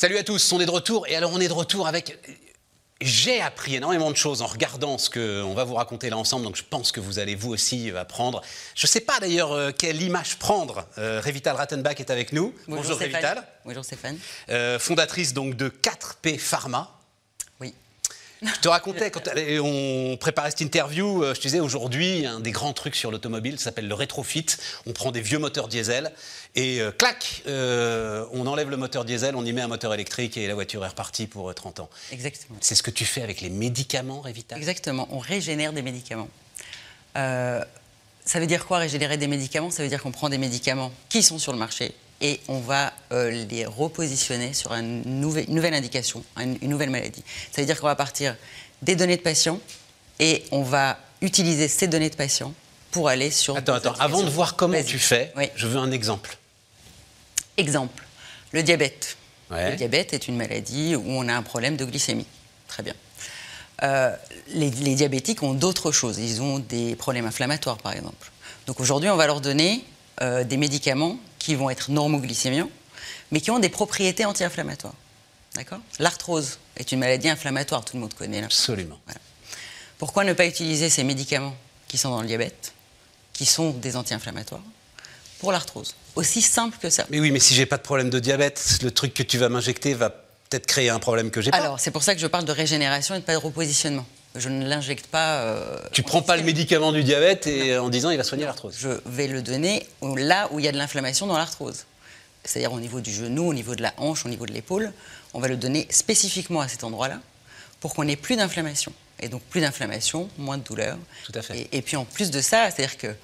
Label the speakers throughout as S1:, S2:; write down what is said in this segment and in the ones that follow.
S1: Salut à tous, on est de retour et alors on est de retour avec j'ai appris énormément de choses en regardant ce qu'on va vous raconter là ensemble, donc je pense que vous allez vous aussi apprendre. Je ne sais pas d'ailleurs euh, quelle image prendre. Euh, Revital Rattenbach est avec nous.
S2: Bonjour, Revital. Bonjour Stéphane.
S1: Euh, fondatrice donc de 4P Pharma. Je te racontais, quand on préparait cette interview, euh, je te disais aujourd'hui, un des grands trucs sur l'automobile s'appelle le rétrofit. On prend des vieux moteurs diesel et euh, clac, euh, on enlève le moteur diesel, on y met un moteur électrique et la voiture est repartie pour 30 ans.
S2: Exactement.
S1: C'est ce que tu fais avec les médicaments, Revita?
S2: Exactement, on régénère des médicaments. ça veut dire quoi régénérer des médicaments? Ça veut dire qu'on prend des médicaments qui sont sur le marché, et on va euh, les repositionner sur une nouvelle, indication, une, nouvelle maladie. Ça veut dire qu'on va partir des données de patients et on va utiliser ces données de patients pour aller sur.
S1: Attends, attends, avant de voir comment tu fais, je veux un exemple.
S2: Exemple, le diabète. Le diabète est une maladie où on a un problème de glycémie. Très bien. Euh, les, diabétiques ont d'autres choses. Ils ont des problèmes inflammatoires, par exemple. Donc aujourd'hui, on va leur donner euh, des médicaments qui vont être normoglycémiens, mais qui ont des propriétés anti-inflammatoires. D'accord? L'arthrose est une maladie inflammatoire, tout le monde connaît.
S1: Absolument.
S2: Pourquoi ne pas utiliser ces médicaments qui sont dans le diabète, qui sont des anti-inflammatoires, pour l'arthrose Aussi simple que ça.
S1: Mais oui, mais si j'ai pas de problème de diabète, le truc que tu vas m'injecter va peut-être créer un problème que j'ai pas.
S2: Alors, c'est pour ça que je parle de régénération et de pas de repositionnement. Je ne l'injecte pas.
S1: Euh, tu prends pas le médicament du diabète et en disant il va soigner l'arthrose.
S2: Je vais le donner là où il y a de l'inflammation dans l'arthrose. C'est-à-dire au niveau du genou, au niveau de la hanche, au niveau de l'épaule. On va le donner spécifiquement à cet endroit-là pour qu'on ait plus d'inflammation. Et donc plus d'inflammation, moins de douleur.
S1: Tout à fait.
S2: Et, puis en plus de ça, c'est-à-dire que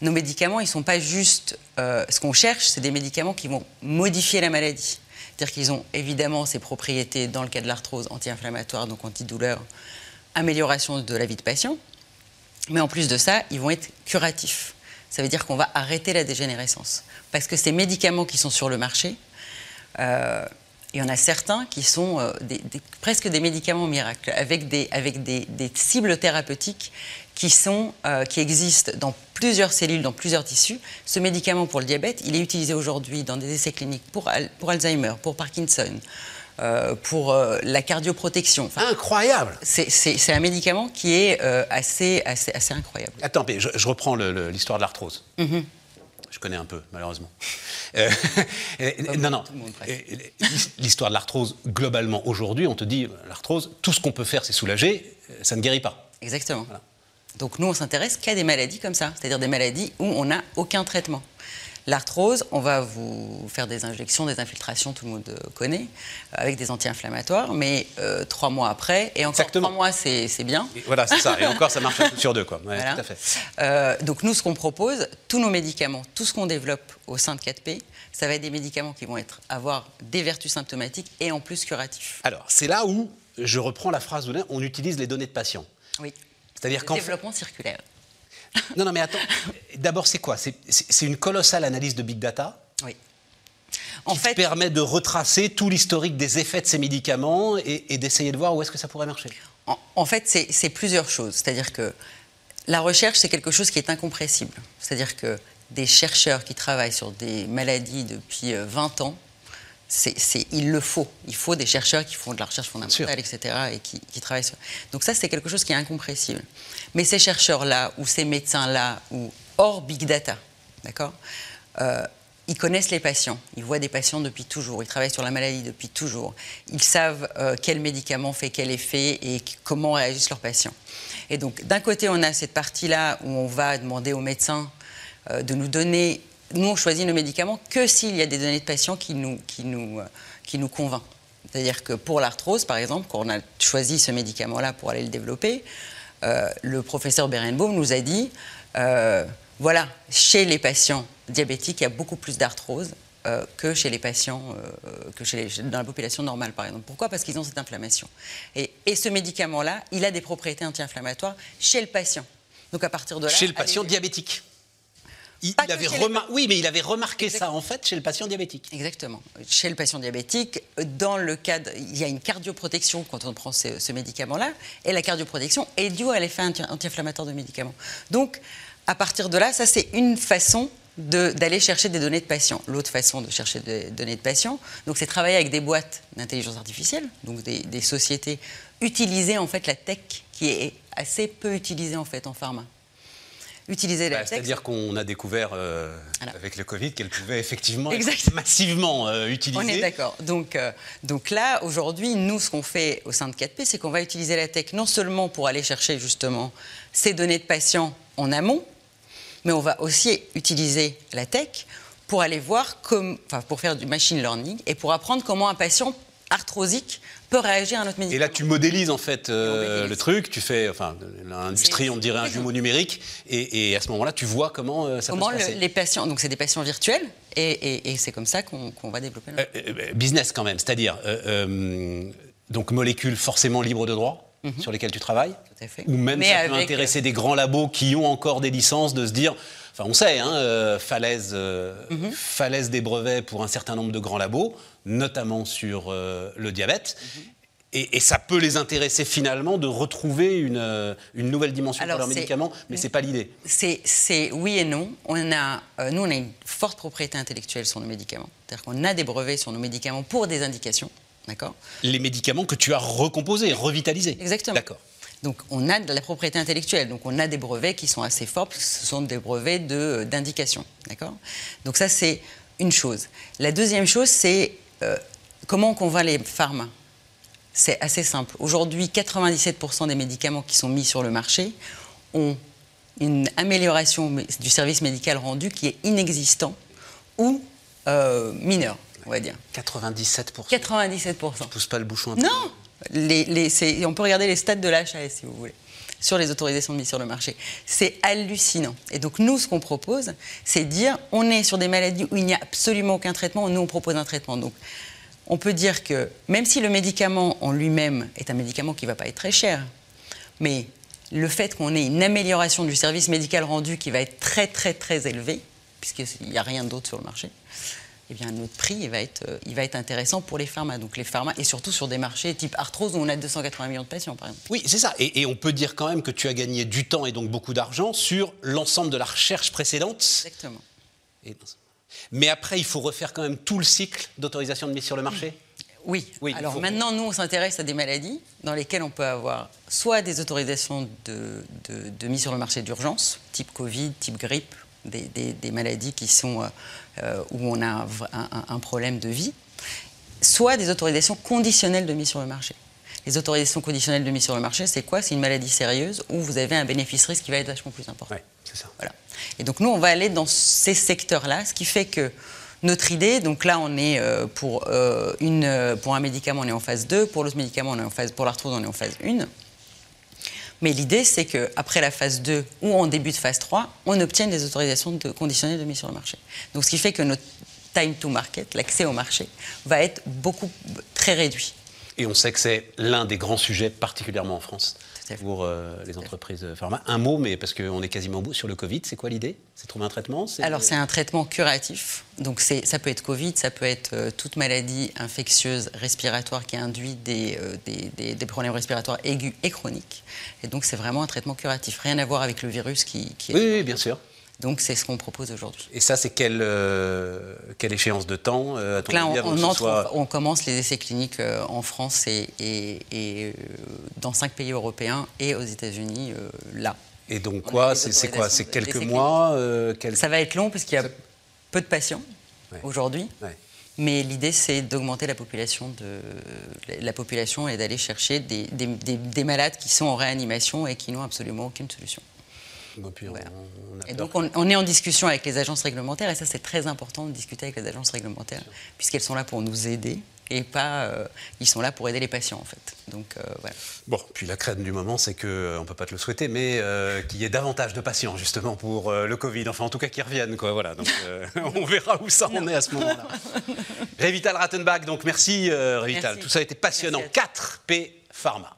S2: nos médicaments, ils ne sont pas juste. Euh, ce qu'on cherche, c'est des médicaments qui vont modifier la maladie. C'est-à-dire qu'ils ont évidemment ces propriétés, dans le cas de l'arthrose, anti-inflammatoire, donc antidouleur, amélioration de la vie de patient, mais en plus de ça, ils vont être curatifs. Ça veut dire qu'on va arrêter la dégénérescence. Parce que ces médicaments qui sont sur le marché, euh, il y en a certains qui sont euh, presque des médicaments miracles, avec des, avec des, cibles thérapeutiques qui, sont, euh, qui existent dans plusieurs cellules, dans plusieurs tissus. Ce médicament pour le diabète, il est utilisé aujourd'hui dans des essais cliniques pour, pour Alzheimer, pour Parkinson, euh, pour euh, la cardioprotection.
S1: incroyable
S2: C'est un médicament qui est euh, assez, assez, assez, incroyable.
S1: Attends, je, je reprends l'histoire de l'arthrose. Mhm. Je connais un peu, malheureusement. non, non. L'histoire de l'arthrose, globalement, aujourd'hui, on te dit, l'arthrose, tout ce qu'on peut faire, c'est soulager, ça ne guérit pas.
S2: Exactement. Donc nous, on s'intéresse qu'à des maladies comme ça, c'est-à-dire des maladies où on n'a aucun traitement. L'arthrose, on va vous faire des injections, des infiltrations, tout le monde connaît, avec des anti-inflammatoires, mais euh, trois mois après, et encore trois mois, c'est bien.
S1: voilà, c'est ça. Et encore, ça marche un sur deux, quoi. tout à fait.
S2: Euh, donc nous, ce qu'on propose, tous nos médicaments, tout ce qu'on développe au sein de 4P, ça va être des médicaments qui vont être, avoir des vertus symptomatiques et en plus curatifs.
S1: Alors, c'est là où je reprends la phrase de on utilise les données de patients.
S2: Oui. C'est-à-dire qu'en développement circulaire.
S1: Non, non, mais attends. D'abord, c'est quoi? C'est une colossale analyse de big data
S2: Oui.
S1: En qui fait, permet de retracer tout l'historique des effets de ces médicaments et, d'essayer de voir où est-ce que ça pourrait marcher.
S2: En, fait, c'est plusieurs choses. C'est-à-dire que la recherche, c'est quelque chose qui est incompressible. C'est-à-dire que des chercheurs qui travaillent sur des maladies depuis 20 euh, ans, c'est, il le faut. Il faut des chercheurs qui font de la recherche fondamentale, etc., et qui, qui travaillent sur. Donc ça, c'est quelque chose qui est incompressible. Mais ces chercheurs-là, ou ces médecins-là, ou hors big data, d'accord, euh, ils connaissent les patients. Ils voient des patients depuis toujours. Ils travaillent sur la maladie depuis toujours. Ils savent euh, quel médicament fait quel effet et comment réagissent leurs patients. Et donc, d'un côté, on a cette partie-là où on va demander aux médecins euh, de nous donner nous, on choisit nos médicaments que s'il y a des données de patients qui nous, qui nous, euh, qui nous convainquent. C'est-à-dire que pour l'arthrose, par exemple, quand on a choisi ce médicament-là pour aller le développer, euh, le professeur Berenbaum nous a dit, euh, voilà, chez les patients diabétiques, il y a beaucoup plus d'arthrose que chez les patients, que chez dans la population normale, par exemple. Pourquoi? Parce qu'ils ont cette inflammation. Et, et ce médicament-là, il a des propriétés anti-inflammatoires chez le patient. Donc à partir de là...
S1: Chez le patient diabétique il, avait Oui, mais il avait remarqué ça en fait chez le patient diabétique.
S2: Exactement. Chez le patient diabétique, dans le cadre, il y a une cardioprotection quand on prend ce, médicament-là, et la cardioprotection est due à l'effet anti-inflammatoire de médicament. Donc, à partir de là, ça c'est une façon d'aller chercher des données de patients. L'autre façon de chercher des données de patients, donc c'est travailler avec des boîtes d'intelligence artificielle, donc des, sociétés utiliser en fait la tech qui est assez peu utilisée en fait en pharma.
S1: Utiliser bah. C'est-à-dire qu'on a découvert euh, avec le Covid qu'elle pouvait effectivement être massivement euh, utilisée.
S2: On est d'accord. Donc, euh, donc là, aujourd'hui, nous, ce qu'on fait au sein de 4P, c'est qu'on va utiliser la tech non seulement pour aller chercher justement ces données de patients en amont, mais on va aussi utiliser la tech pour aller voir, comme, enfin, pour faire du machine learning et pour apprendre comment un patient arthrosique peut réagir à un autre médicament.
S1: Et là, tu modélises en fait euh, le truc, tu fais, enfin, l'industrie, on dirait un jumeau numérique, et, à ce moment-là, tu vois comment euh, ça
S2: comment
S1: peut se passer.
S2: les patients, donc c'est des patients virtuels, et, c'est comme ça qu'on va développer.
S1: Euh, business quand même, c'est-à-dire donc molécules forcément libres de droit. Mhm. sur lesquels tu travailles Tout à fait. Ou même ça peut intéresser des grands labos qui ont encore des licences de se dire, enfin on sait, hein, euh, falaise, euh, mhm. falaise des brevets pour un certain nombre de grands labos, notamment sur euh, le diabète. Mhm. Et, ça peut les intéresser finalement de retrouver une, une nouvelle dimension pour leurs médicaments, mais ce n'est pas l'idée.
S2: C'est oui et non. On a, nous, on a une forte propriété intellectuelle sur nos médicaments. C'est-à-dire qu'on a des brevets sur nos médicaments pour des indications. D'accord
S1: Les médicaments que tu as recomposés, revitalisés.
S2: Exactement.
S1: D'accord.
S2: Donc on a de la propriété intellectuelle, donc on a des brevets qui sont assez forts, parce que ce sont des brevets euh, d'indication. D'accord Donc ça c'est une chose. La deuxième chose c'est euh, comment on convainc les pharma? C'est assez simple. Aujourd'hui, 97% des médicaments qui sont mis sur le marché ont une amélioration du service médical rendu qui est inexistant ou euh, mineur on va dire.
S1: 97%.
S2: 97%.
S1: Ça pousse pas le bouchon un
S2: peu Non les, On peut regarder les stats de l'HAS si vous voulez sur les autorisations de mise sur le marché. C'est hallucinant. Et donc nous, ce qu'on propose, c'est dire, on est sur des maladies où il n'y a absolument aucun traitement, nous on propose un traitement. Donc on peut dire que même si le médicament en lui-même est un médicament qui ne va pas être très cher, mais le fait qu'on ait une amélioration du service médical rendu qui va être très très très élevé, puisqu'il n'y a rien d'autre sur le marché, eh bien, notre prix il va, être, euh, il va être intéressant pour les pharma. Donc les pharma, et surtout sur des marchés type arthrose où on a 280 millions de patients, par exemple.
S1: Oui, c'est ça. Et, on peut dire quand même que tu as gagné du temps et donc beaucoup d'argent sur l'ensemble de la recherche précédente.
S2: Exactement.
S1: Mais après, il faut refaire quand même tout le cycle d'autorisation de mise sur le marché
S2: oui. oui. Alors maintenant, nous, on s'intéresse à des maladies dans lesquelles on peut avoir soit des autorisations de, de mise sur le marché d'urgence, type Covid, type grippe, des, maladies qui sont, euh, euh, où on a un, problème de vie, soit des autorisations conditionnelles de mise sur le marché. Les autorisations conditionnelles de mise sur le marché, c'est quoi? C'est une maladie sérieuse où vous avez un bénéfice-risque qui va être vachement plus important.
S1: Oui, c'est ça.
S2: Voilà. Et donc nous, on va aller dans ces secteurs-là, ce qui fait que notre idée, donc là, on est euh, pour, une, pour un médicament, on est en phase 2, pour l'autre médicament, on est en phase, pour l'arthrose, on est en phase 1. Mais l'idée, c'est qu'après la phase 2 ou en début de phase 3, on obtienne des autorisations de conditionnelles de mise sur le marché. Donc ce qui fait que notre time to market, l'accès au marché, va être beaucoup très réduit.
S1: Et on sait que c'est l'un des grands sujets, particulièrement en France pour euh, les entreprises pharma. Un mot, mais parce qu'on est quasiment au bout sur le Covid, c'est quoi l'idée? C'est trouver un traitement?
S2: Alors c'est un traitement curatif. Donc ça peut être Covid, ça peut être euh, toute maladie infectieuse respiratoire qui induit des, euh, des, des, problèmes respiratoires aigus et chroniques. Et donc c'est vraiment un traitement curatif. Rien à voir avec le virus qui, qui
S1: est... Oui, oui, bien sûr.
S2: Donc c'est ce qu'on propose aujourd'hui.
S1: Et ça, c'est quelle, euh, quelle échéance de temps
S2: euh, Là, on, commence les essais cliniques euh, en France et, et, dans cinq pays européens et aux États-Unis là.
S1: Et donc quoi C'est quoi C'est quelques mois
S2: Ça va être long parce qu'il y a peu de patients aujourd'hui. Mais l'idée, c'est d'augmenter la population, de, la population et d'aller chercher des, des malades qui sont en réanimation et qui n'ont absolument aucune solution et donc on, est en discussion avec les agences réglementaires et ça c'est très important de discuter avec les agences réglementaires puisqu'elles sont là pour nous aider et pas euh, ils sont là pour aider les patients en fait. Donc euh, voilà.
S1: Bon, puis la crainte du moment c'est que euh, on peut pas te le souhaiter mais qu'il y ait davantage de patients justement pour le Covid, enfin en tout cas qu'ils reviennent quoi. Voilà, donc on verra où ça en est à ce moment-là. Revital Rattenbach, donc merci Revital, tout ça a été passionnant. 4P Pharma.